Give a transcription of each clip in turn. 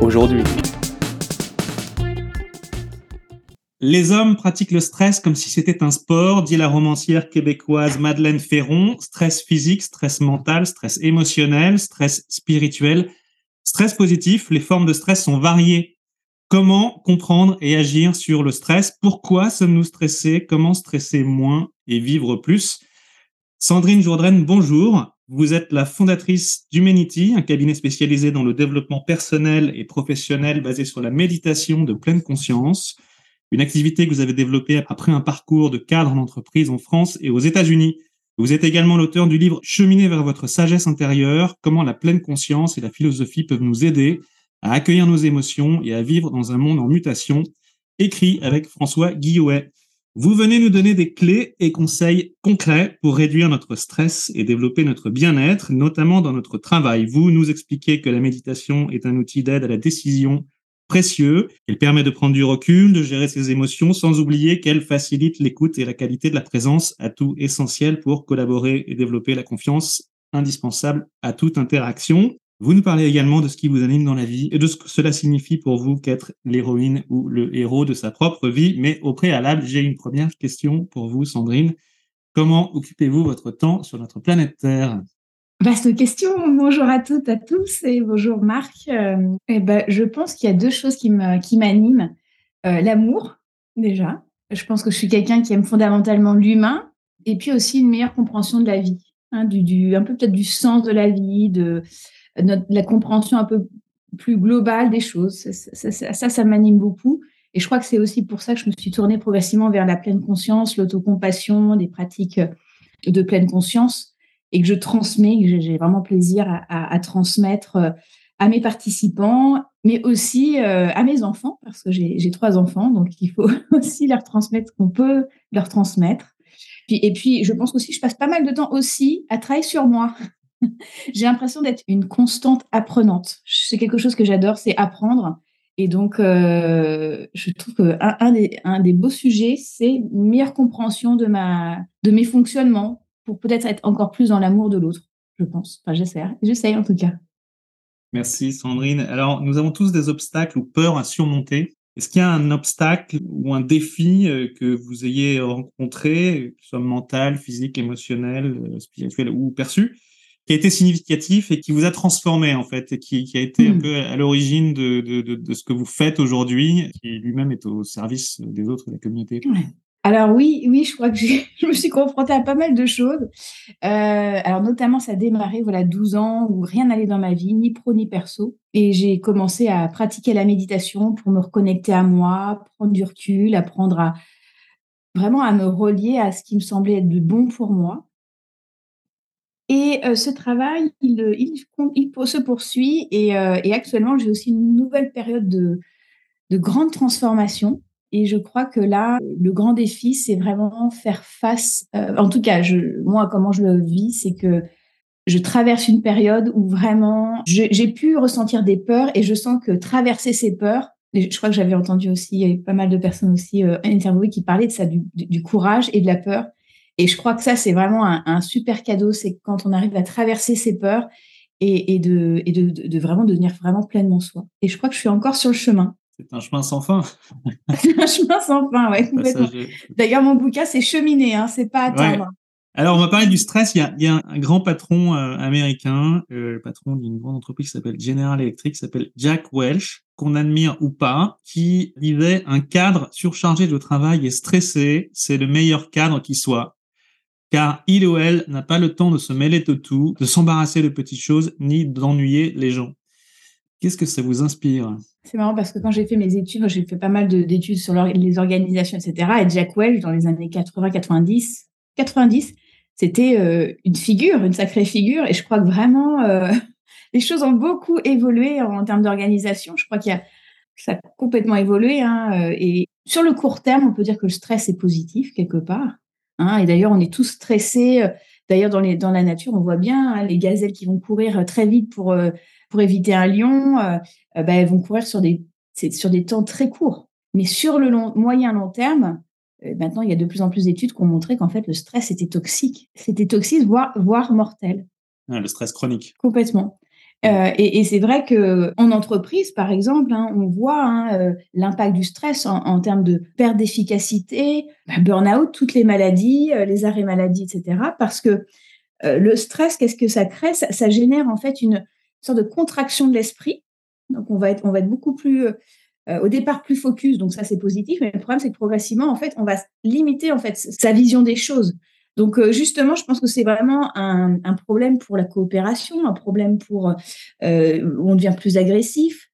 aujourd'hui. Les hommes pratiquent le stress comme si c'était un sport, dit la romancière québécoise Madeleine Ferron. Stress physique, stress mental, stress émotionnel, stress spirituel, stress positif. Les formes de stress sont variées. Comment comprendre et agir sur le stress? Pourquoi sommes-nous stressés? Comment stresser moins et vivre plus? Sandrine Jourdraine, bonjour. Vous êtes la fondatrice d'Humanity, un cabinet spécialisé dans le développement personnel et professionnel basé sur la méditation de pleine conscience, une activité que vous avez développée après un parcours de cadre en entreprise en France et aux États-Unis. Vous êtes également l'auteur du livre Cheminer vers votre sagesse intérieure, comment la pleine conscience et la philosophie peuvent nous aider à accueillir nos émotions et à vivre dans un monde en mutation, écrit avec François Guillouet. Vous venez nous donner des clés et conseils concrets pour réduire notre stress et développer notre bien-être, notamment dans notre travail. Vous nous expliquez que la méditation est un outil d'aide à la décision précieux. Elle permet de prendre du recul, de gérer ses émotions, sans oublier qu'elle facilite l'écoute et la qualité de la présence, à tout essentiel pour collaborer et développer la confiance indispensable à toute interaction. Vous nous parlez également de ce qui vous anime dans la vie et de ce que cela signifie pour vous qu'être l'héroïne ou le héros de sa propre vie. Mais au préalable, j'ai une première question pour vous, Sandrine. Comment occupez-vous votre temps sur notre planète Terre? Vaste question. Bonjour à toutes, à tous et bonjour Marc. Euh, eh ben, je pense qu'il y a deux choses qui m'animent. Euh, L'amour, déjà. Je pense que je suis quelqu'un qui aime fondamentalement l'humain et puis aussi une meilleure compréhension de la vie. Hein, un peu peut-être du sens de la vie, de, la compréhension un peu plus globale des choses. Ça, ça, m'anime beaucoup. Et je crois que c'est aussi pour ça que je me suis tournée progressivement vers la pleine conscience, l'autocompassion, des pratiques de pleine conscience, et que je transmets, que j'ai vraiment plaisir à, transmettre euh, à mes participants, mais aussi euh, à mes enfants, parce que j'ai trois enfants, donc il faut aussi leur transmettre ce qu'on peut leur transmettre. Puis, et puis, je pense aussi que je passe pas mal de temps aussi à travailler sur moi. J'ai l'impression d'être une constante apprenante. C'est quelque chose que j'adore, c'est apprendre. Et donc, euh, je trouve qu'un un des, un des beaux sujets, c'est une meilleure compréhension de, ma, de mes fonctionnements pour peut-être être encore plus dans l'amour de l'autre, je pense. Enfin. J'essaie en tout cas. Merci Sandrine. Alors, nous avons tous des obstacles ou peurs à surmonter. Est-ce qu'il y a un obstacle ou un défi euh, que vous ayez rencontré, que ce soit mental, physique, émotionnel, euh, spirituel ou perçu, qui a été significatif et qui vous a transformé en fait et qui, qui a été un hmm. peu à l'origine de, de, de, de, ce que vous faites aujourd'hui, qui lui-même est au service des autres de la communauté? Alors oui, oui, je crois que je me suis confrontée à pas mal de choses. Euh, alors notamment, ça a démarré voilà 12 ans où rien n'allait dans ma vie, ni pro ni perso, et j'ai commencé à pratiquer la méditation pour me reconnecter à moi, prendre du recul, apprendre à vraiment à me relier à ce qui me semblait être de bon pour moi. Et euh, ce travail, il, se poursuit et, euh, et actuellement, j'ai aussi une nouvelle période de, de grande transformation. Et je crois que là, le grand défi, c'est vraiment faire face. en tout cas, moi, comment je le vis, c'est que je traverse une période où vraiment j'ai pu ressentir des peurs et je sens que traverser ces peurs, je crois que j'avais entendu aussi, il y avait pas mal de personnes aussi euh, interviewées qui parlaient de ça, du, courage et de la peur. Et je crois que ça, c'est vraiment un, super cadeau, c'est quand on arrive à traverser ses peurs et de, de, vraiment devenir vraiment pleinement soi. Et je crois que je suis encore sur le chemin. C'est un chemin sans fin. c'est un chemin sans fin, ouais, complètement. D'ailleurs, mon bouquin, c'est cheminer, hein, c'est pas attendre. Alors, on va parler du stress. Il y a, il y a un grand patron euh, américain, euh, le patron d'une grande entreprise qui s'appelle General Electric, qui s'appelle Jack Welch, qu'on admire ou pas, qui disait un cadre surchargé de travail et stressé, c'est le meilleur cadre qui soit car il ou elle n'a pas le temps de se mêler de tout, de s'embarrasser de petites choses, ni d'ennuyer les gens. Qu'est-ce que ça vous inspire? C'est marrant parce que quand j'ai fait mes études, j'ai fait pas mal d'études sur les organisations, etc. Et Jack Welch, dans les années 80-90, 90, c'était euh, une figure, une sacrée figure. Et je crois que vraiment, euh, les choses ont beaucoup évolué en, termes d'organisation. Je crois qu'il y a ça a complètement évolué. Hein, et sur le court terme, on peut dire que le stress est positif quelque part. Hein, et d'ailleurs, on est tous stressés. D'ailleurs, dans, dans la nature, on voit bien hein, les gazelles qui vont courir très vite pour, pour éviter un lion. Ben, elles vont courir sur des, sur des temps très courts. Mais sur le long, moyen long terme, maintenant, il y a de plus en plus d'études qui ont montré qu'en fait, le stress était toxique. C'était toxique, voire, voire mortel. le stress chronique. Complètement. Euh, et, et c'est vrai que en entreprise, par exemple, hein, on voit hein, euh, l'impact du stress en, en, termes de perte d'efficacité, bah, burn-out, toutes les maladies, euh, les arrêts maladie, etc. Parce que le stress, qu'est-ce que ça crée? Ça, ça, génère en fait une sorte de contraction de l'esprit. Donc on va être, on va être beaucoup plus au départ plus focus, donc ça c'est positif, mais le problème c'est que progressivement en fait on va limiter en fait sa vision des choses. Donc euh, justement, je pense que c'est vraiment un, problème pour la coopération, un problème pour euh, où on devient plus agressif.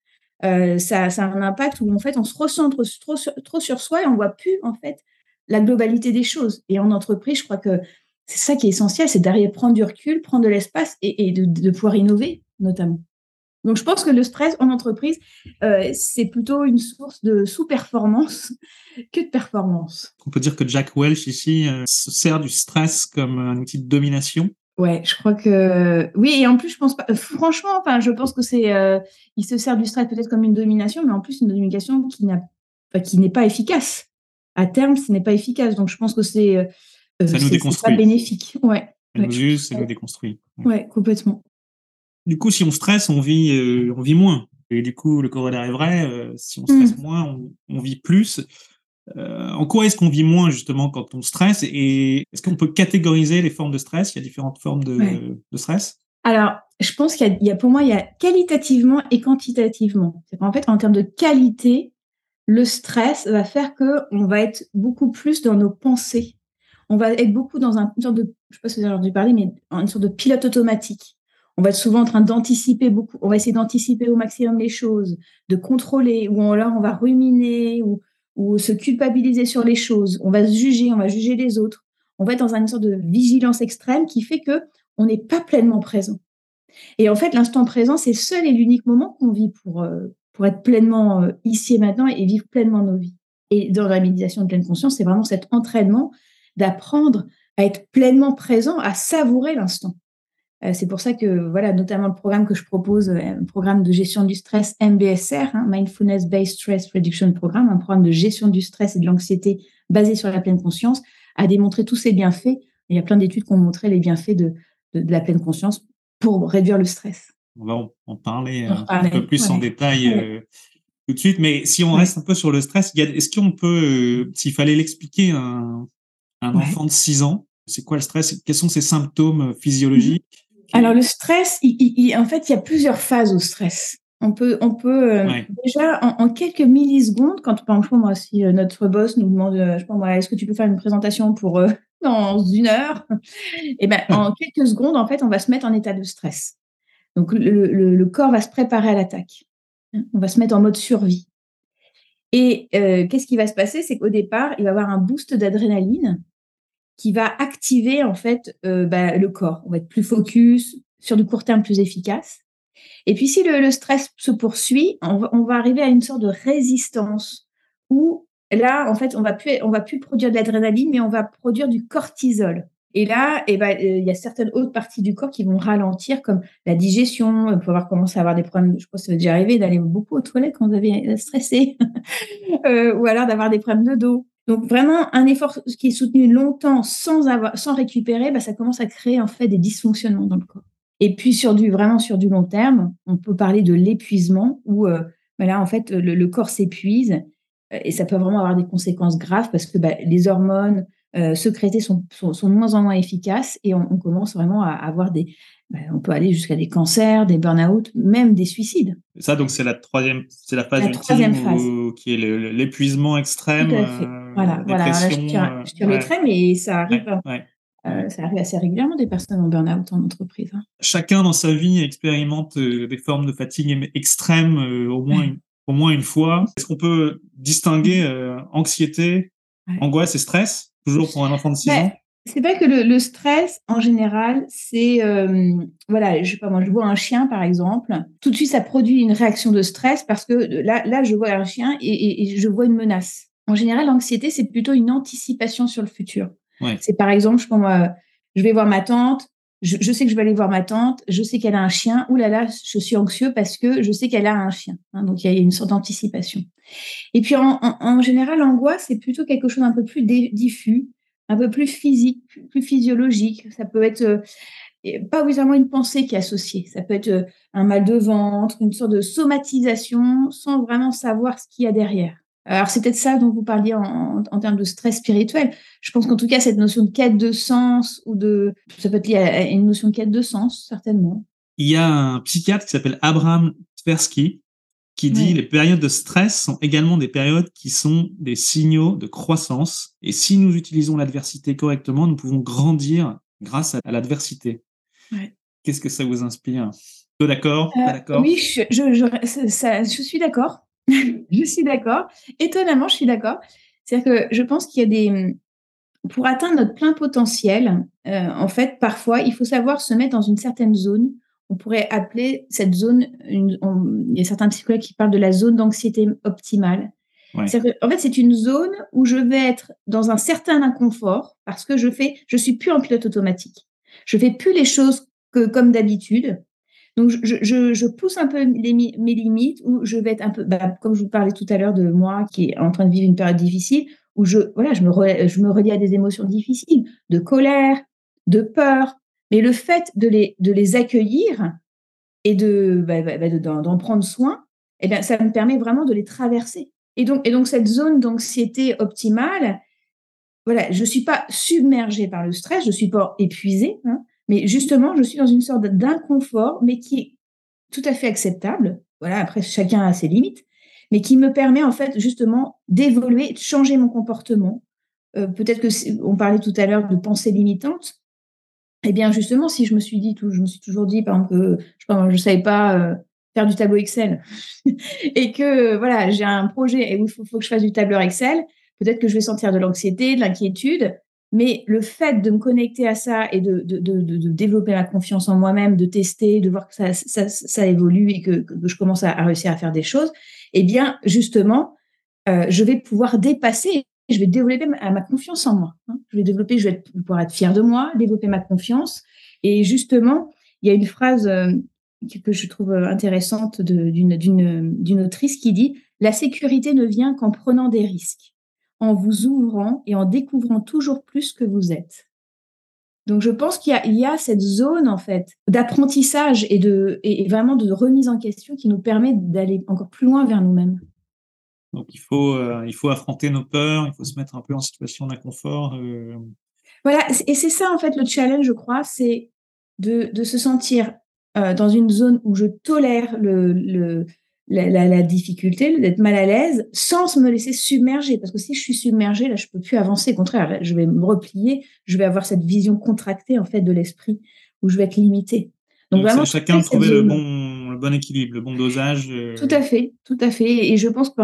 Euh, ça, ça, a un impact où en fait on se recentre trop, trop sur soi et on voit plus en fait la globalité des choses. Et en entreprise, je crois que c'est ça qui est essentiel, c'est d'arriver à prendre du recul, prendre de l'espace et, de pouvoir innover notamment. Donc, je pense que le stress en entreprise, euh, c'est plutôt une source de sous-performance que de performance. On peut dire que Jack Welch ici euh, se sert du stress comme un outil de domination. Ouais, je crois que oui. Et en plus, je pense pas. Franchement, enfin, je pense que c'est. Euh, il se sert du stress peut-être comme une domination, mais en plus une domination qui n'a, qui n'est pas efficace. À terme, ce n'est pas efficace. Donc, je pense que c'est. ça nous déconstruit. Pas bénéfique. Ouais. Ça nous use, ça nous déconstruit. Ouais, complètement. Du coup, si on stresse, on vit, euh, on vit moins. Et du coup, le corollaire est vrai. Euh, si on stresse mm. moins, on, vit plus. Euh, en quoi est-ce qu'on vit moins justement quand on stresse? Et est-ce qu'on peut catégoriser les formes de stress? Il y a différentes formes de, de stress. Alors, je pense qu'il y, a, pour moi, il y a qualitativement et quantitativement. En fait, en termes de qualité, le stress va faire que on va être beaucoup plus dans nos pensées. On va être beaucoup dans un, une sorte de, je sais pas si vous avez entendu parler, mais une sorte de pilote automatique on va être souvent en train d'anticiper beaucoup, on va essayer d'anticiper au maximum les choses, de contrôler, ou alors on va ruminer, ou, se culpabiliser sur les choses, on va se juger, on va juger les autres, on va être dans une sorte de vigilance extrême qui fait que on n'est pas pleinement présent. Et en fait, l'instant présent, c'est seul et l'unique moment qu'on vit pour, euh, être pleinement euh, ici et maintenant et vivre pleinement nos vies. Et dans la méditation de pleine conscience, c'est vraiment cet entraînement d'apprendre à être pleinement présent, à savourer l'instant. Euh, c'est pour ça que, voilà, notamment le programme que je propose, euh, un programme de gestion du stress MBSR, hein, Mindfulness Based Stress Reduction Programme, un programme de gestion du stress et de l'anxiété basé sur la pleine conscience, a démontré tous ses bienfaits. Il y a plein d'études qui ont montré les bienfaits de, de, la pleine conscience pour réduire le stress. On va en parler un peu plus en détail euh, tout de suite, mais si on reste un peu sur le stress, est-ce qu'on peut, s'il fallait l'expliquer à un, un enfant de 6 ans, c'est quoi le stress? Quels sont ses symptômes physiologiques? Alors le stress, il, en fait, il y a plusieurs phases au stress. On peut, on peut euh, déjà en, quelques millisecondes, quand par exemple moi, si euh, notre boss nous demande, euh, je moi, est-ce que tu peux faire une présentation pour dans une heure Et eh ben en quelques secondes, en fait, on va se mettre en état de stress. Donc le, le, corps va se préparer à l'attaque. On va se mettre en mode survie. Et qu'est-ce qui va se passer? C'est qu'au départ, il va y avoir un boost d'adrénaline qui va activer en fait euh, bah, le corps. On va être plus focus, sur du court terme plus efficace. Et puis si le, stress se poursuit, on va, arriver à une sorte de résistance où là, en fait, on va plus, va plus produire de l'adrénaline, mais on va produire du cortisol. Et là, eh ben, euh, il y a certaines autres parties du corps qui vont ralentir, comme la digestion. On peut avoir commencé à avoir des problèmes. Je pense que ça déjà arrivé d'aller beaucoup aux toilettes quand vous avez stressé, euh, ou alors d'avoir des problèmes de dos. Donc vraiment, un effort qui est soutenu longtemps sans, avoir, sans récupérer, bah, ça commence à créer en fait des dysfonctionnements dans le corps. Et puis sur du vraiment sur du long terme, on peut parler de l'épuisement où euh, bah, là en fait le, corps s'épuise euh, et ça peut vraiment avoir des conséquences graves parce que bah, les hormones euh, sécrétées sont, sont, de moins en moins efficaces et on, on commence vraiment à avoir des, bah, on peut aller jusqu'à des cancers, des burn-out, même des suicides. Ça, donc, c'est la troisième, c'est la phase ultime qui est l'épuisement extrême. Tout à fait. Euh, voilà, voilà. je tire, le trait, mais ça arrive, euh, ça arrive assez régulièrement des personnes en burn-out en entreprise. Hein. Chacun dans sa vie expérimente euh, des formes de fatigue extrême au moins une, au moins une fois. Est-ce qu'on peut distinguer anxiété, angoisse et stress toujours pour un enfant de 6 ans? c'est pas que le, stress, en général, c'est, euh, voilà, je sais pas moi, je vois un chien, par exemple, tout de suite, ça produit une réaction de stress parce que là, là je vois un chien et, je vois une menace. En général, l'anxiété, c'est plutôt une anticipation sur le futur. C'est par exemple, je, moi, je vais voir ma tante, je, sais que je vais aller voir ma tante, je sais qu'elle a un chien, Ouh là là, je suis anxieux parce que je sais qu'elle a un chien. Hein, donc, il y a une sorte d'anticipation. Et puis, en, en général, l'angoisse, c'est plutôt quelque chose d'un peu plus diffus un peu plus physique, plus physiologique. Ça peut être euh, pas obligatoirement une pensée qui est associée. Ça peut être euh, un mal de ventre, une sorte de somatisation sans vraiment savoir ce qu'il y a derrière. Alors, c'est peut-être ça dont vous parliez en, termes de stress spirituel. Je pense qu'en tout cas, cette notion de quête de sens ou de. Ça peut être lié à une notion de quête de sens, certainement. Il y a un psychiatre qui s'appelle Abraham Tversky qui dit les périodes de stress sont également des périodes qui sont des signaux de croissance. Et si nous utilisons l'adversité correctement, nous pouvons grandir grâce à, l'adversité. Qu'est-ce que ça vous inspire? D'accord euh, d'accord Oui, je, je, suis d'accord. je suis d'accord. Étonnamment, je suis d'accord. C'est-à-dire que je pense qu'il y a des... Pour atteindre notre plein potentiel, euh, en fait, parfois, il faut savoir se mettre dans une certaine zone on pourrait appeler cette zone, il y a certains psychologues qui parlent de la zone d'anxiété optimale. en fait, c'est une zone où je vais être dans un certain inconfort parce que je fais, je suis plus en pilote automatique. Je fais plus les choses que comme d'habitude. Donc, je, pousse un peu mes limites où je vais être un peu, bah, comme je vous parlais tout à l'heure de moi qui est en train de vivre une période difficile, où je, voilà, je me, je me relie à des émotions difficiles, de colère, de peur, mais le fait de les, de les accueillir et de, bah, bah, d'en prendre soin, eh bien, ça me permet vraiment de les traverser. Et donc, et donc cette zone d'anxiété optimale, voilà, je ne suis pas submergée par le stress, je ne suis pas épuisée, hein, mais justement, je suis dans une sorte d'inconfort, mais qui est tout à fait acceptable. Voilà, après, chacun a ses limites, mais qui me permet en fait justement d'évoluer, de changer mon comportement. Euh, peut-être que on parlait tout à l'heure de pensée limitante. Eh bien, justement, si je me suis dit, je me suis toujours dit, par exemple, que je ne savais pas euh, faire du tableau Excel et que voilà, j'ai un projet et il faut, que je fasse du tableur Excel, peut-être que je vais sentir de l'anxiété, de l'inquiétude, mais le fait de me connecter à ça et de, développer ma confiance en moi-même, de tester, de voir que ça, évolue et que, que, je commence à, réussir à faire des choses, eh bien, justement, euh, je vais pouvoir dépasser je vais développer ma, confiance en moi. Hein. Je vais développer, je vais pouvoir être fière de moi, développer ma confiance. Et justement, il y a une phrase euh, que, je trouve euh, intéressante d'une autrice qui dit La sécurité ne vient qu'en prenant des risques, en vous ouvrant et en découvrant toujours plus que vous êtes. Donc, je pense qu'il y, y, a cette zone, en fait, d'apprentissage et, de, et vraiment de remise en question qui nous permet d'aller encore plus loin vers nous-mêmes. Donc il faut, euh, il faut affronter nos peurs, il faut se mettre un peu en situation d'inconfort. Euh. Voilà, et c'est ça en fait le challenge, je crois, c'est de, de, se sentir euh, dans une zone où je tolère le, le la, la, difficulté, d'être mal à l'aise, sans me laisser submerger. Parce que si je suis submergée, là, je peux plus avancer. Au contraire, je vais me replier, je vais avoir cette vision contractée en fait de l'esprit où je vais être limitée. Donc, vraiment, chacun trouver le bon, le bon équilibre, le bon dosage. Euh. Tout à fait, tout à fait. Et je pense que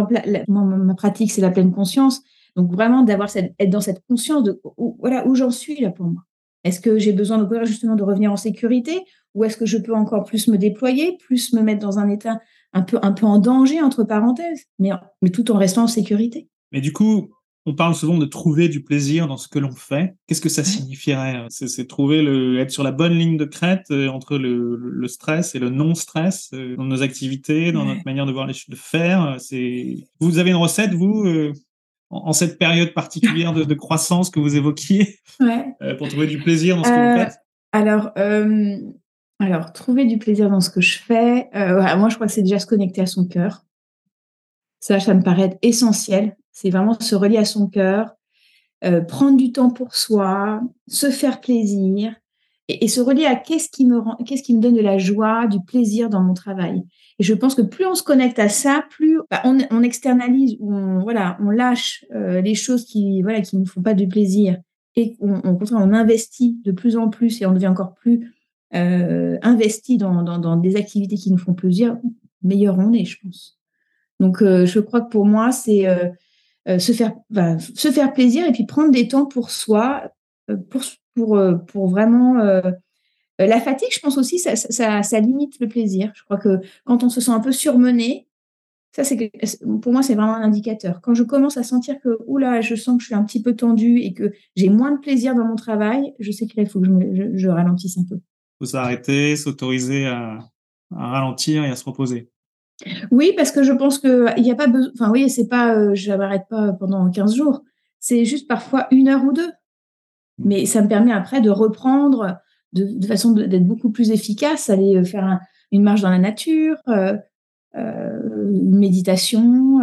ma pratique, c'est la pleine conscience. Donc vraiment d'avoir cette, être dans cette conscience de où, voilà où j'en suis là pour moi. Est-ce que j'ai besoin de justement de revenir en sécurité? Ou est-ce que je peux encore plus me déployer, plus me mettre dans un état un peu un peu en danger entre parenthèses, mais mais tout en restant en sécurité. Mais du coup, on parle souvent de trouver du plaisir dans ce que l'on fait. Qu'est-ce que ça signifierait C'est trouver le, être sur la bonne ligne de crête euh, entre le, stress et le non-stress euh, dans nos activités, dans notre manière de voir les choses, de faire. C'est vous avez une recette vous euh, en, cette période particulière de, croissance que vous évoquiez pour trouver du plaisir dans ce que vous faites? Alors. Alors, trouver du plaisir dans ce que je fais, moi je crois que c'est déjà se connecter à son cœur. Ça, ça me paraît essentiel. C'est vraiment se relier à son cœur, euh, prendre du temps pour soi, se faire plaisir et, se relier à qu'est-ce qui me rend, qu'est-ce qui me donne de la joie, du plaisir dans mon travail. Et je pense que plus on se connecte à ça, plus bah, on, externalise on, voilà, on lâche euh, les choses qui voilà qui ne font pas du plaisir et on, on investit de plus en plus et on devient encore plus euh, investi dans, dans, des activités qui nous font plaisir, meilleur on est, je pense. Donc, je crois que pour moi, c'est euh, se, faire, se faire plaisir et puis prendre des temps pour soi, pour, pour, pour vraiment la fatigue, je pense aussi, ça, ça, ça, limite le plaisir. Je crois que quand on se sent un peu surmené, ça, c'est pour moi, c'est vraiment un indicateur. Quand je commence à sentir que, oula, je sens que je suis un petit peu tendue et que j'ai moins de plaisir dans mon travail, je sais qu'il faut que je, je, ralentisse un peu. Il faut s'arrêter, s'autoriser à, à, ralentir et à se reposer. Oui, parce que je pense qu'il n'y a pas besoin. Enfin, oui, c'est pas, euh, je m'arrête pas pendant 15 jours. C'est juste parfois une heure ou deux. Mais ça me permet après de reprendre de, de façon d'être beaucoup plus efficace, aller euh, faire une marche dans la nature, euh, euh, une méditation,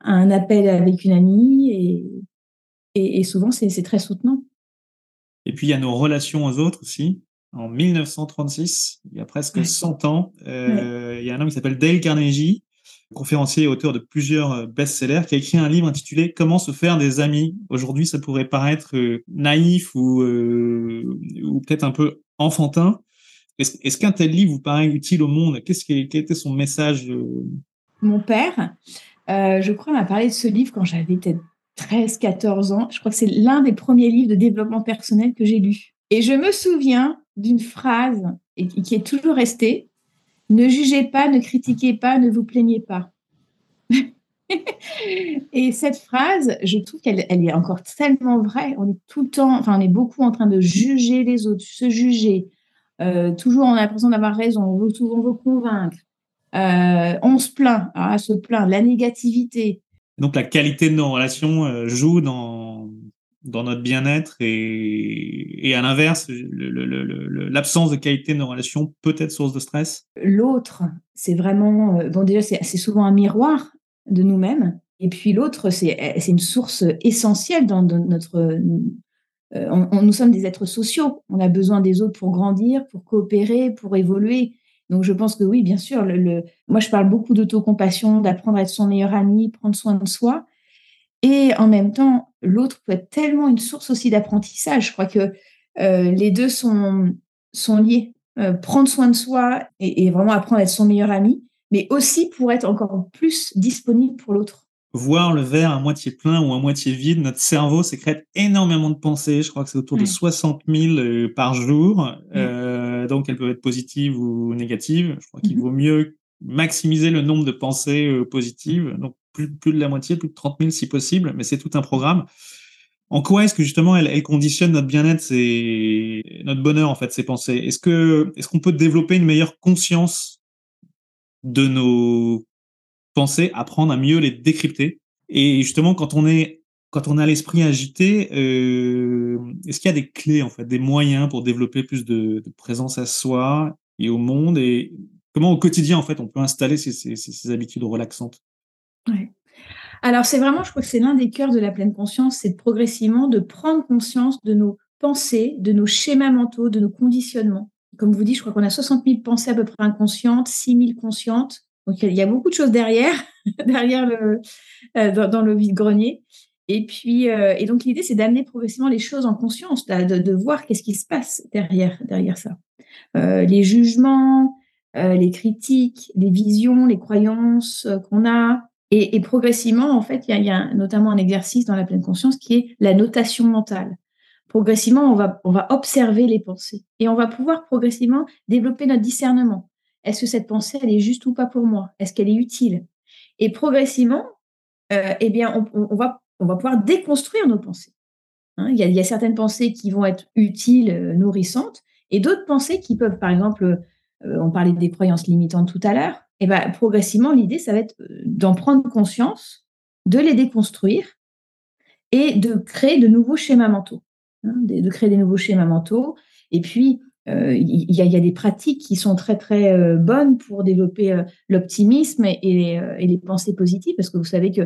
un appel avec une amie, et, et, souvent c'est très soutenant. Et puis il y a nos relations aux autres aussi. En 1936, il y a presque 100 ans, euh, il y a un homme qui s'appelle Dale Carnegie, conférencier et auteur de plusieurs best-sellers, qui a écrit un livre intitulé Comment se faire des amis. Aujourd'hui, ça pourrait paraître naïf ou, ou peut-être un peu enfantin, est-ce, qu'un tel livre vous paraît utile au monde? Qu'est-ce qui, Quel était son message euh? Mon père, euh, je crois, m'a parlé de ce livre quand j'avais peut-être 13, 14 ans. Je crois que c'est l'un des premiers livres de développement personnel que j'ai lu. Et je me souviens d'une phrase qui est toujours restée Ne jugez pas, ne critiquez pas, ne vous plaignez pas. et cette phrase, je trouve qu'elle elle est encore tellement vraie. On est tout le temps, enfin, on est beaucoup en train de juger les autres, se juger, euh, toujours, on a l'impression d'avoir raison. On veut, on veut convaincre. Euh, on se plaint. Ah, se plaint. La négativité. Donc, la qualité de nos relations euh, joue dans, dans notre bien-être et, à l'inverse, l'absence de qualité de nos relations peut être source de stress. L'autre, c'est vraiment, bon déjà, c'est souvent un miroir de nous-mêmes. Et puis l'autre, c'est une source essentielle dans notre, euh, nous sommes des êtres sociaux. On a besoin des autres pour grandir, pour coopérer, pour évoluer. Donc, je pense que oui, bien sûr. Moi, je parle beaucoup d'autocompassion, d'apprendre à être son meilleur ami, prendre soin de soi. Et en même temps, l'autre peut être tellement une source aussi d'apprentissage. Je crois que euh, les deux sont, sont liés. Euh, prendre soin de soi et, et, vraiment apprendre à être son meilleur ami, mais aussi pour être encore plus disponible pour l'autre voir le verre à moitié plein ou à moitié vide, notre cerveau sécrète énormément de pensées. Je crois que c'est autour de 60 000 euh, par jour. Euh, donc, elles peuvent être positives ou négatives. Je crois qu'il mm-hmm. vaut mieux maximiser le nombre de pensées positives. Donc, plus, de la moitié, plus de 30 000 si possible. Mais c'est tout un programme. En quoi est-ce que justement elles conditionnent notre bien-être et notre bonheur en fait ces pensées? Est-ce que est-ce qu'on peut développer une meilleure conscience de nos penser, apprendre à mieux les décrypter? Et justement, quand on est quand on a l'esprit agité, euh, est-ce qu'il y a des clés en fait, des moyens pour développer plus de, présence à soi et au monde? Et comment au quotidien en fait on peut installer ces, habitudes relaxantes? Alors c'est vraiment, je crois que c'est l'un des cœurs de la pleine conscience, c'est progressivement de prendre conscience de nos pensées, de nos schémas mentaux, de nos conditionnements. Comme vous dites, je crois qu'on a 60 000 pensées à peu près inconscientes, 6 000 conscientes. Donc il y a beaucoup de choses derrière, derrière le, euh, dans, le vide-grenier. Et puis, euh, et donc l'idée, c'est d'amener progressivement les choses en conscience, de, voir qu'est-ce qui se passe derrière, derrière ça. Euh, les jugements, les critiques, les visions, les croyances qu'on a. Et, progressivement, en fait, il y, a notamment un exercice dans la pleine conscience qui est la notation mentale. Progressivement, on va, observer les pensées et on va pouvoir progressivement développer notre discernement. Est-ce que cette pensée, elle est juste ou pas pour moi? Est-ce qu'elle est utile? Et progressivement, euh, eh bien, on, va, on va pouvoir déconstruire nos pensées. Hein. il, y a, certaines pensées qui vont être utiles, euh, nourrissantes, et d'autres pensées qui peuvent, par exemple, euh, on parlait des croyances limitantes tout à l'heure, et eh ben, progressivement, l'idée, ça va être d'en prendre conscience, de les déconstruire et de créer de nouveaux schémas mentaux. Hein, de, créer des nouveaux schémas mentaux. Et puis, euh, il y, a des pratiques qui sont très très euh, bonnes pour développer euh, l'optimisme et, les pensées positives, parce que vous savez que,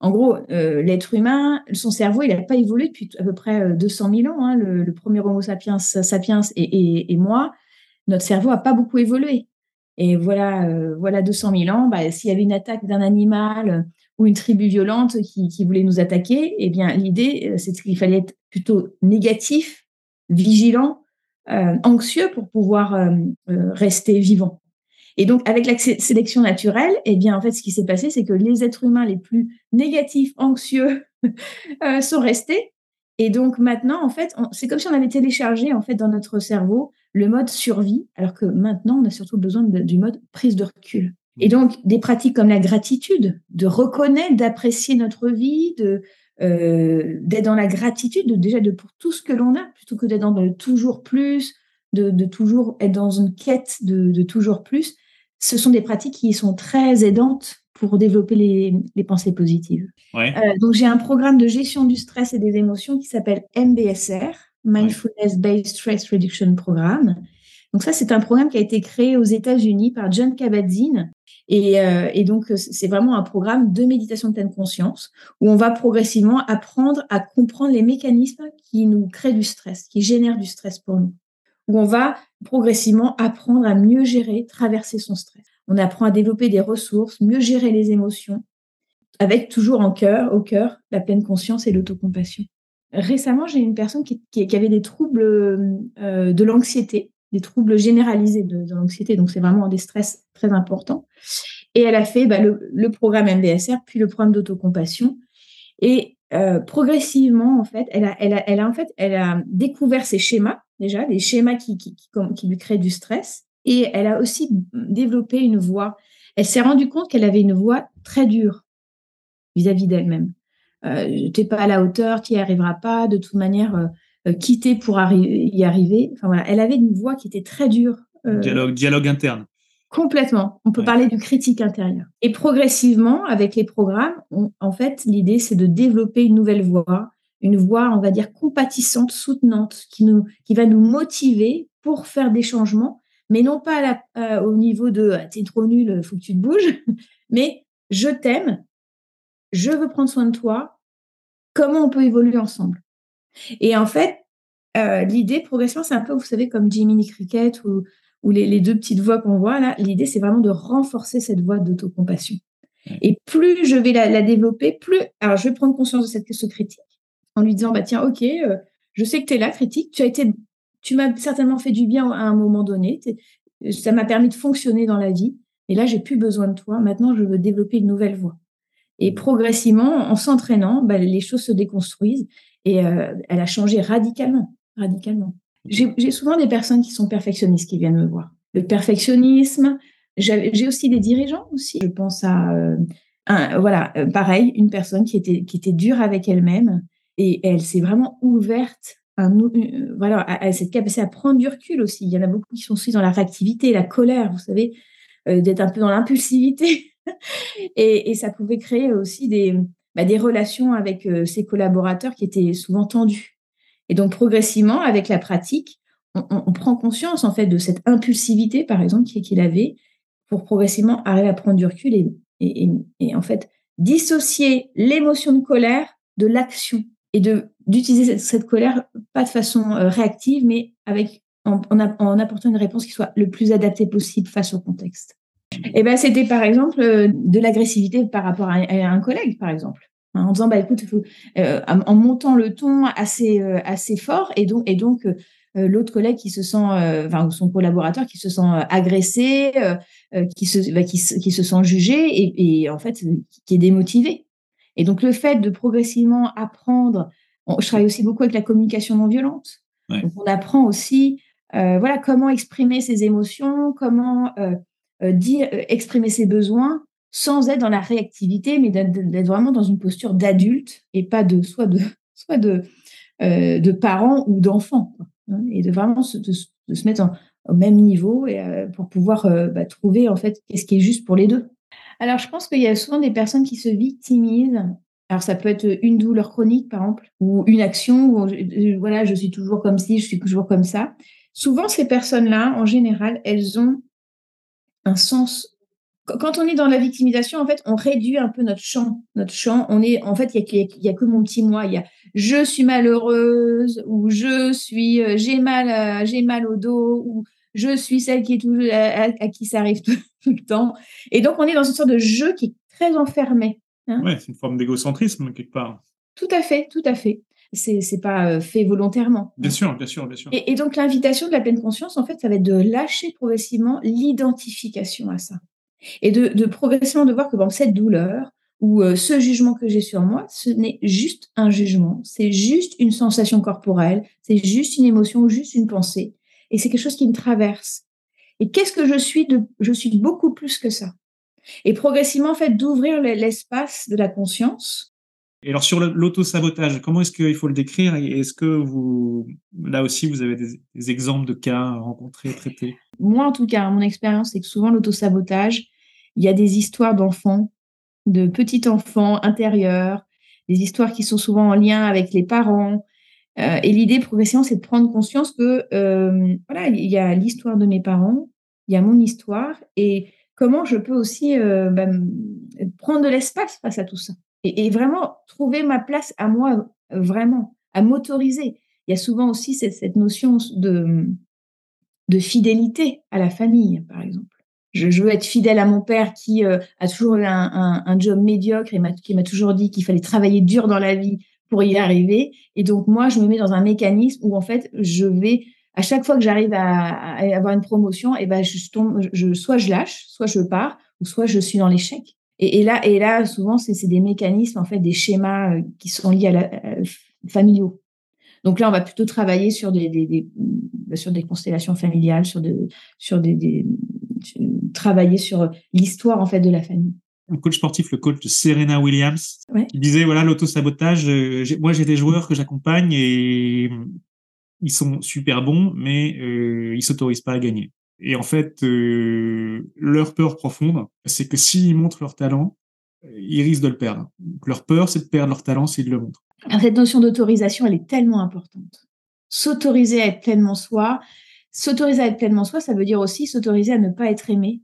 en gros, l'être humain, son cerveau, il n'a pas évolué depuis à peu près 200 000 ans. Hein. le, premier Homo sapiens, sapiens et, moi, notre cerveau n'a pas beaucoup évolué. Et voilà, voilà 200 000 ans, bah, s'il y avait une attaque d'un animal ou une tribu violente qui, voulait nous attaquer, eh bien l'idée, c'est qu'il fallait être plutôt négatif, vigilant, euh, anxieux pour pouvoir euh, euh, rester vivant. Et donc, avec la sélection naturelle, eh bien, en fait, ce qui s'est passé, c'est que les êtres humains les plus négatifs, anxieux, sont restés. Et donc maintenant, en fait, c'est comme si on avait téléchargé en fait dans notre cerveau le mode survie, alors que maintenant, on a surtout besoin du mode prise de recul. Et donc, des pratiques comme la gratitude, de reconnaître, d'apprécier notre vie, de euh, d'être dans la gratitude, de, déjà de pour tout ce que l'on a, plutôt que d'être dans le toujours plus, de, de, toujours être dans une quête de, de, toujours plus. Ce sont des pratiques qui sont très aidantes pour développer les, les pensées positives. Ouais. Euh, donc, j'ai un programme de gestion du stress et des émotions qui s'appelle MBSR, Mindfulness Based Stress Reduction Programme. Donc ça, c'est un programme qui a été créé aux États-Unis par John Kabat-Zinn. Et, euh, et, donc, c'est vraiment un programme de méditation de pleine conscience où on va progressivement apprendre à comprendre les mécanismes qui nous créent du stress, qui génèrent du stress pour nous. Où on va progressivement apprendre à mieux gérer, traverser son stress. On apprend à développer des ressources, mieux gérer les émotions, avec toujours en cœur, au cœur, la pleine conscience et l'autocompassion. Récemment, j'ai une personne qui, avait des troubles euh, de l'anxiété, des troubles généralisés de, l'anxiété, donc c'est vraiment des stress très importants. Et elle a fait bah, le, programme MBSR, puis le programme d'autocompassion. Et euh, progressivement, en fait, elle a, découvert ses schémas, déjà, des schémas qui lui créent du stress. Et elle a aussi développé une voix. Elle s'est rendue compte qu'elle avait une voix très dure vis-à-vis d'elle-même. Euh, tu n'es pas à la hauteur, tu n'y arriveras pas, de toute manière, euh, euh, quitter pour arri y arriver. Enfin, voilà. Elle avait une voix qui était très dure. Euh, dialogue, dialogue interne. Complètement. On peut ouais. parler du critique intérieur. Et progressivement, avec les programmes, on, en fait, l'idée, c'est de développer une nouvelle voix, une voix, on va dire, compatissante, soutenante, qui, nous, qui va nous motiver pour faire des changements, mais non pas à la, euh, au niveau de ah, t'es trop nul, faut que tu te bouges, mais je t'aime, je veux prendre soin de toi, comment on peut évoluer ensemble? Et en fait, euh, l'idée progressivement, c'est un peu, vous savez, comme Jiminy Cricket ou, ou les, les, deux petites voix qu'on voit là. L'idée, c'est vraiment de renforcer cette voix d'autocompassion. Et plus je vais la, la, développer, plus. Alors, je vais prendre conscience de cette question critique en lui disant, bah tiens, ok, euh, je sais que tu es là, critique. Tu as été, tu m'as certainement fait du bien à un moment donné. Ça m'a permis de fonctionner dans la vie. Et là, j'ai plus besoin de toi. Maintenant, je veux développer une nouvelle voie. Et progressivement, en s'entraînant, bah, les choses se déconstruisent et euh, elle a changé radicalement, radicalement. J'ai souvent des personnes qui sont perfectionnistes qui viennent me voir. Le perfectionnisme, j'ai aussi des dirigeants aussi. Je pense à, euh, un, voilà, euh, pareil, une personne qui était, qui était dure avec elle-même et elle s'est vraiment ouverte euh, voilà, à, cette capacité à prendre du recul aussi. Il y en a beaucoup qui sont aussi dans la réactivité, la colère, vous savez, euh, d'être un peu dans l'impulsivité. et, ça pouvait créer aussi des, bah, relations avec euh, ses collaborateurs qui étaient souvent tendues. Et donc, progressivement, avec la pratique, on, prend conscience, en fait, de cette impulsivité, par exemple, qu'il avait, pour progressivement arriver à prendre du recul et, et en fait, dissocier l'émotion de colère de l'action et de d'utiliser cette, cette, colère pas de façon euh, réactive, mais avec en, apportant une réponse qui soit le plus adaptée possible face au contexte. Et ben c'était par exemple euh, de l'agressivité par rapport à, un collègue, par exemple, hein, en disant bah écoute, euh, en montant le ton assez assez fort, et donc et donc l'autre collègue qui se sent, enfin son collaborateur qui se sent agressé, qui se bah, qui, qui, se sent jugé et, et en fait qui est démotivé. Et donc le fait de progressivement apprendre je travaille aussi beaucoup avec la communication non violente. Ouais. Donc, on apprend aussi euh, voilà, comment exprimer ses émotions, comment euh, euh, dire, exprimer ses besoins sans être dans la réactivité, mais d'être vraiment dans une posture d'adulte et pas de soit de, soit de, de parents ou d'enfants. Hein, et de vraiment se, de, de se mettre en, au même niveau et, pour pouvoir bah, trouver en fait qu'est-ce qui est juste pour les deux. Alors, je pense qu'il y a souvent des personnes qui se victimisent alors, ça peut être une douleur chronique, par exemple, ou une action où, je, voilà, je suis toujours comme ci, je suis toujours comme ça. Souvent, ces personnes-là, en général, elles ont un sens. Quand on est dans la victimisation, en fait, on réduit un peu notre champ. Notre champ, on est, en fait, il y a, y a, que mon petit moi. Il y a je suis malheureuse, ou je suis, euh, j'ai mal, j'ai mal au dos, ou je suis celle qui est toujours, à, à, qui ça arrive tout, tout le temps. Et donc, on est dans une sorte de jeu qui est très enfermé. Hein ouais, c'est une forme d'égocentrisme quelque part. Tout à fait, tout à fait. C'est c'est pas euh, fait volontairement. Bien sûr, bien sûr, bien sûr. Et, et donc l'invitation de la pleine conscience, en fait, ça va être de lâcher progressivement l'identification à ça et de, de progressivement de voir que bon, cette douleur ou euh, ce jugement que j'ai sur moi, ce n'est juste un jugement, c'est juste une sensation corporelle, c'est juste une émotion ou juste une pensée. Et c'est quelque chose qui me traverse. Et qu'est-ce que je suis de, je suis beaucoup plus que ça. Et progressivement, en fait, d'ouvrir l'espace de la conscience. Et alors, sur l'auto-sabotage, comment est-ce qu'il faut le décrire Et est-ce que vous, là aussi, vous avez des, exemples de cas rencontrés, traités Moi, en tout cas, mon expérience, c'est que souvent, l'auto-sabotage, il y a des histoires d'enfants de petits enfants intérieurs, des histoires qui sont souvent en lien avec les parents. Euh, et l'idée progressivement, c'est de prendre conscience que euh, voilà, il y a l'histoire de mes parents, il y a mon histoire, et comment je peux aussi euh, bah, prendre de l'espace face à tout ça, et, vraiment trouver ma place à moi, vraiment, à m'autoriser. Il y a souvent aussi cette, notion de, de fidélité à la famille, par exemple je, veux être fidèle à mon père qui a toujours eu un, job médiocre et qui m'a toujours dit qu'il fallait travailler dur dans la vie pour y arriver. Et donc, moi, je me mets dans un mécanisme où, en fait, je vais, à chaque fois que j'arrive à, avoir une promotion, eh ben, je tombe, soit je lâche, soit je pars, ou soit je suis dans l'échec. Et, là, là, souvent, c'est des mécanismes, en fait, des schémas euh, qui sont liés à la, euh, familiaux. Donc là, on va plutôt travailler sur des, des constellations familiales, sur des, travailler sur l'histoire en fait de la famille. Un coach sportif, le coach de Serena Williams, qui disait voilà l'auto-sabotage. Euh, moi, j'ai des joueurs que j'accompagne et ils sont super bons, mais euh, ils s'autorisent pas à gagner. Et en fait, euh, leur peur profonde, c'est que s'ils montrent leur talent, ils risquent de le perdre. leur peur, c'est de perdre leur talent s'ils le montrent. cette notion d'autorisation, elle est tellement importante. S'autoriser à être pleinement soi, S'autoriser à être pleinement soi, ça veut dire aussi s'autoriser à ne pas être aimé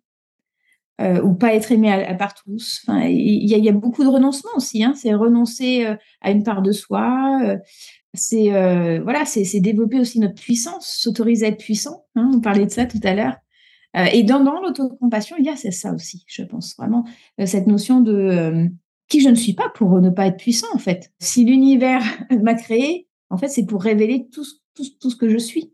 euh, ou pas être aimé à, part tous. Il y, a beaucoup de renoncement aussi. Hein. C'est renoncer euh, à une part de soi. Euh, c'est voilà, c'est développer aussi notre puissance, s'autoriser à être puissant. Hein. on parlait de ça tout à l'heure. et dans, dans l'autocompassion, il y a ça aussi, je pense vraiment cette notion de qui je ne suis pas pour ne pas être puissant en fait. Si l'univers m'a créé, en fait, c'est pour révéler tout ce que je suis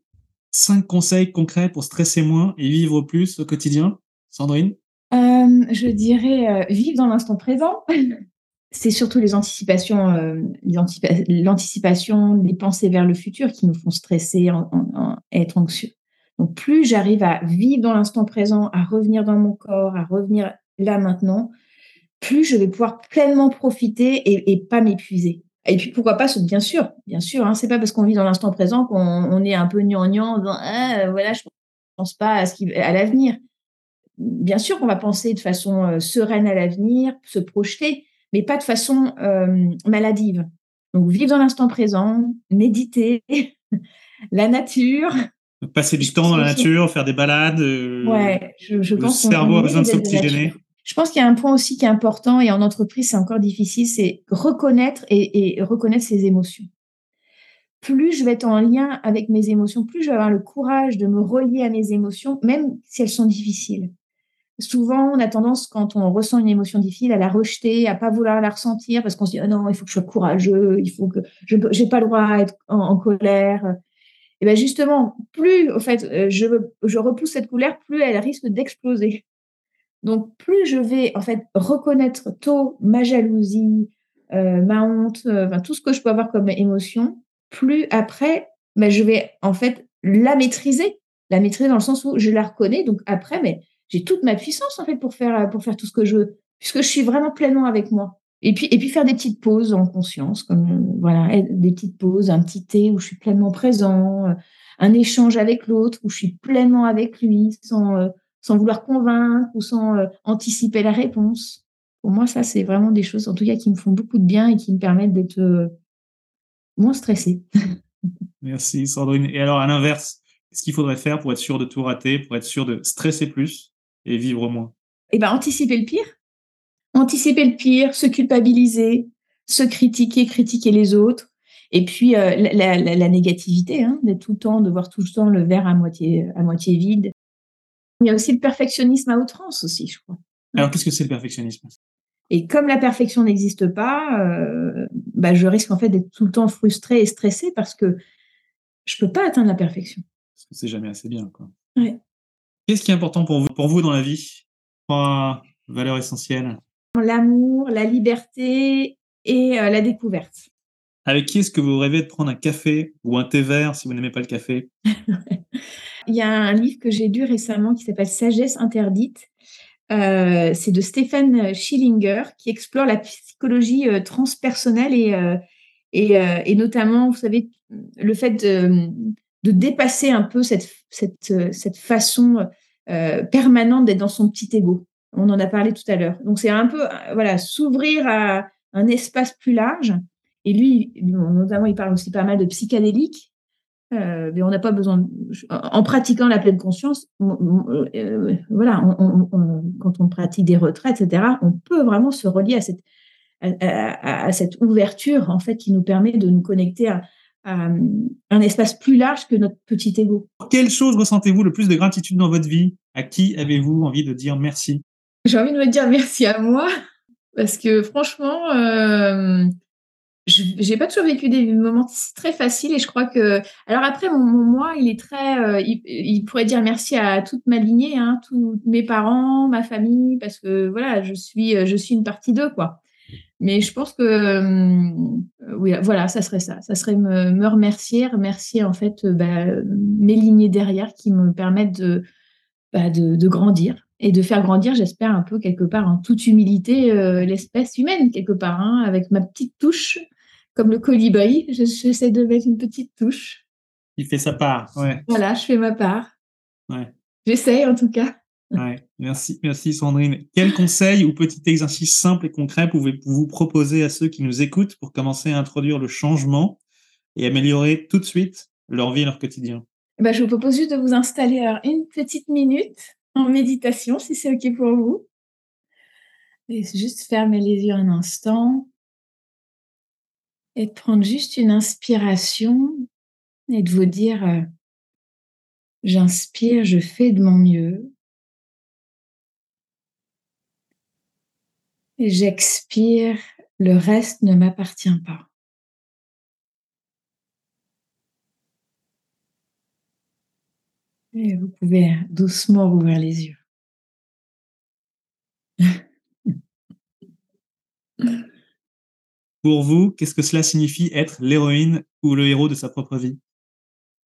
cinq conseils concrets pour stresser moins et vivre plus au quotidien Sandrine? Euh, Je dirais euh, vivre dans l'instant présent. C'est surtout les anticipations, euh, l'anticipation des pensées vers le futur qui nous font stresser, être anxieux. Donc plus j'arrive à vivre dans l'instant présent, à revenir dans mon corps, à revenir là maintenant, plus je vais pouvoir pleinement profiter et, pas m'épuiser. Et puis pourquoi pas, bien sûr, bien sûr, hein, c'est pas parce qu'on vit dans l'instant présent qu'on est un peu gnangnan, ah, voilà, je pense pas à à l'avenir. Bien sûr qu'on va penser de façon euh, sereine à l'avenir, se projeter, mais pas de façon euh, maladive. Donc vivre dans l'instant présent, méditer, la nature. Passer du temps dans la nature, faire des balades. Euh, ouais, je, je le pense. Le cerveau a besoin de s'oxygéner. Je pense qu'il y a un point aussi qui est important et en entreprise, c'est encore difficile, c'est reconnaître et, reconnaître ses émotions. Plus je vais être en lien avec mes émotions, plus je vais avoir le courage de me relier à mes émotions, même si elles sont difficiles. Souvent, on a tendance, quand on ressent une émotion difficile, à la rejeter, à pas vouloir la ressentir parce qu'on se dit, oh non, il faut que je sois courageux, il faut que je n'ai pas le droit à être en, colère. Et bien justement, plus, au fait, euh, je, je repousse cette colère, plus elle risque d'exploser. Donc, plus je vais en fait reconnaître tôt ma jalousie, euh, ma honte, euh, tout ce que je peux avoir comme émotion, plus après, ben, je vais en fait la maîtriser. La maîtriser dans le sens où je la reconnais. Donc après, mais j'ai toute ma puissance en fait pour faire pour faire tout ce que je veux, puisque je suis vraiment pleinement avec moi. Et puis et puis faire des petites pauses en conscience, comme euh, voilà, des petites pauses, un petit thé où je suis pleinement présent, un échange avec l'autre où je suis pleinement avec lui, sans sans vouloir convaincre ou sans euh, anticiper la réponse. Pour moi, ça, c'est vraiment des choses, en tout cas, qui me font beaucoup de bien et qui me permettent d'être euh, moins stressée. Merci, Sandrine. Et alors, à l'inverse, qu'est-ce qu'il faudrait faire pour être sûr de tout rater, pour être sûr de stresser plus? Et vivre moins Eh bien, anticiper le pire. Anticiper le pire, se culpabiliser, se critiquer, critiquer les autres. Et puis, euh, la, négativité, hein, d'être tout le temps, de voir tout le temps le verre à moitié, à moitié vide il y a aussi le perfectionnisme à outrance aussi, je crois. Alors, qu'est-ce que c'est le perfectionnisme? Et comme la perfection n'existe pas, euh, bah, je risque en fait d'être tout le temps frustrée et stressée parce que je peux pas atteindre la perfection. Parce que c'est jamais assez bien, quoi. Ouais. Qu'est-ce qui est important pour vous, pour vous dans la vie? Trois valeurs essentielles. l'amour, la liberté et la découverte. Avec qui est-ce que vous rêvez de prendre un café ou un thé vert si vous n'aimez pas le café? Il y a un livre que j'ai lu récemment qui s'appelle Sagesse interdite. Euh, c'est de Stéphane Schillinger qui explore la psychologie euh, transpersonnelle et, euh, et, et, notamment, vous savez, le fait de, de dépasser un peu cette, cette, cette façon permanente d'être dans son petit ego. On en a parlé tout à l'heure. Donc, c'est un peu, voilà, s'ouvrir à un espace plus large et lui, notamment, il parle aussi pas mal de psychédéliques. Euh, mais on n'a pas besoin, en pratiquant la pleine conscience, euh, voilà, quand on pratique des retraites, etc., on peut vraiment se relier à cette, à, cette ouverture en fait qui nous permet de nous connecter à, un espace plus large que notre petit ego. Quelle chose ressentez-vous le plus de gratitude dans votre vie? À qui avez-vous envie de dire merci? J'ai envie de me dire merci à moi parce que franchement. Euh, j'ai pas toujours vécu des moments très faciles et je crois que alors après mon, moi il est très euh, il, pourrait dire merci à toute ma lignée hein, tous mes parents ma famille parce que voilà je suis je suis une partie d'eux quoi mais je pense que euh, oui voilà ça serait ça ça serait me, me remercier remercier en fait euh, bah, mes lignées derrière qui me permettent de, bah, de, de grandir et de faire grandir, j'espère, un peu quelque part en toute humilité l'espèce humaine, quelque part, hein, avec ma petite touche comme le colibri, j'essaie de mettre une petite touche. Il fait sa part, ouais. Voilà, je fais ma part. Ouais. J'essaie en tout cas. Merci, merci Sandrine. Quel conseil ou petit exercice simple et concret pouvez-vous vous proposer à ceux qui nous écoutent pour commencer à introduire le changement et améliorer tout de suite leur vie et leur quotidien? Ben, Je vous propose juste de vous installer une petite minute en méditation, si c'est OK pour vous. Et juste fermer les yeux un instant et de prendre juste une inspiration et de vous dire euh, j'inspire, je fais de mon mieux. J'expire, le reste ne m'appartient pas. Et vous pouvez doucement ouvrir les yeux. Pour vous, qu'est-ce que cela signifie être l'héroïne ou le héros de sa propre vie?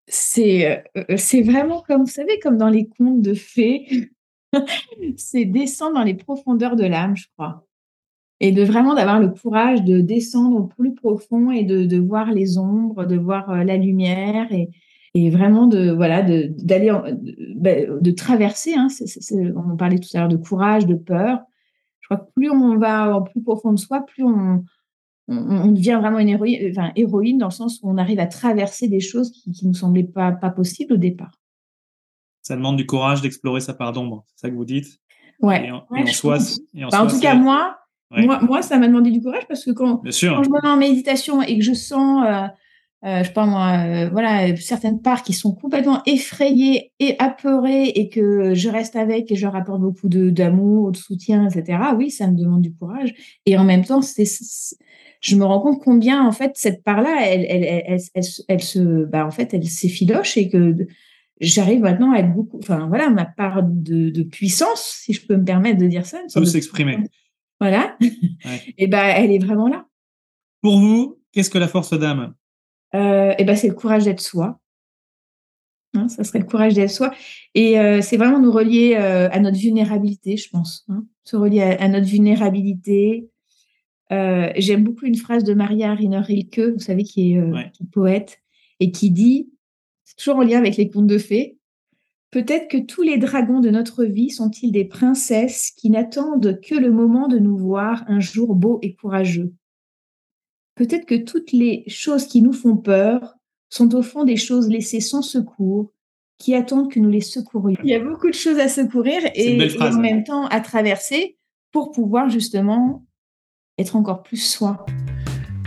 C'est euh, c'est vraiment comme, vous savez, comme dans les contes de fées. c'est descendre dans les profondeurs de l'âme, je crois. Et de vraiment d'avoir le courage de descendre au plus profond et de, de voir les ombres, de voir euh, la lumière et, et vraiment de voilà d'aller de, bah, de, traverser. Hein, on parlait tout à l'heure de courage, de peur. Je crois que plus on va au plus profond de soi, plus on, on, devient vraiment une héroïne, enfin, héroïne dans le sens où on arrive à traverser des choses qui ne nous semblaient pas, pas possibles au départ. Ça demande du courage d'explorer sa part d'ombre, c'est ça que vous dites? Ouais. en, soi, bah, en, tout cas, moi, moi, moi, ça m'a demandé du courage parce que quand, quand je me mets en méditation et que je sens, euh, euh, je pense moi, euh, voilà, certaines parts qui sont complètement effrayées et apeurées et que je reste avec et je leur apporte beaucoup d'amour, de, soutien, etc. Oui, ça me demande du courage. Et en même temps, c'est je me rends compte combien en fait cette part-là, elle, elle, elle, elle, se, bah, en fait, elle s'effiloche et que j'arrive maintenant à être beaucoup, enfin voilà, ma part de, puissance, si je peux me permettre de dire ça, peut s'exprimer. Voilà. et ben, elle est vraiment là. Pour vous, qu'est-ce que la force d'âme? Euh, Et ben, c'est le courage d'être soi. Hein, ça serait le courage d'être soi. Et euh, c'est vraiment nous relier euh, à notre vulnérabilité, je pense. Hein. Se relier à, notre vulnérabilité, j'aime beaucoup une phrase de Maria Riner Rilke, vous savez, qui est, euh, poète, et qui dit, c'est toujours en lien avec les contes de fées, Peut-être que tous les dragons de notre vie sont-ils des princesses qui n'attendent que le moment de nous voir un jour beau et courageux. Peut-être que toutes les choses qui nous font peur sont au fond des choses laissées sans secours, qui attendent que nous les secourions. Il y a beaucoup de choses à secourir et, et en même temps à traverser pour pouvoir justement être encore plus soi.